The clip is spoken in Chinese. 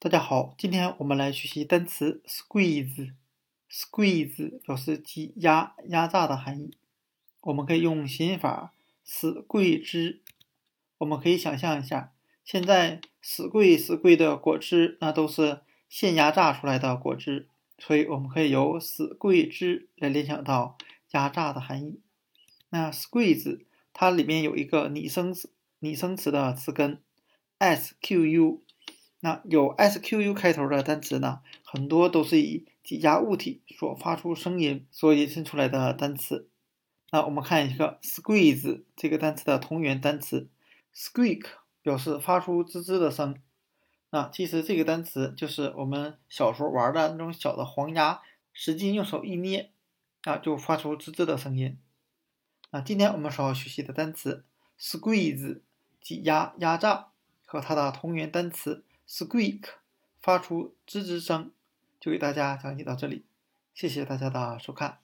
大家好，今天我们来学习单词 squeeze。squeeze 表示挤压、压榨的含义。我们可以用谐音法死桂汁。我们可以想象一下，现在死贵死贵的果汁，那都是现压榨出来的果汁，所以我们可以由死贵汁来联想到压榨的含义。那 squeeze 它里面有一个拟声词，拟声词的词根 squ。那有 squ 开头的单词呢，很多都是以挤压物体所发出声音所引申出来的单词。那我们看一个 squeeze 这个单词的同源单词，squeak 表示发出吱吱的声。那其实这个单词就是我们小时候玩的那种小的黄鸭，使劲用手一捏，啊，就发出吱吱的声音。那今天我们所要学习的单词 squeeze 挤压、压榨和它的同源单词。Squeak，发出吱吱声，就给大家讲解到这里，谢谢大家的收看。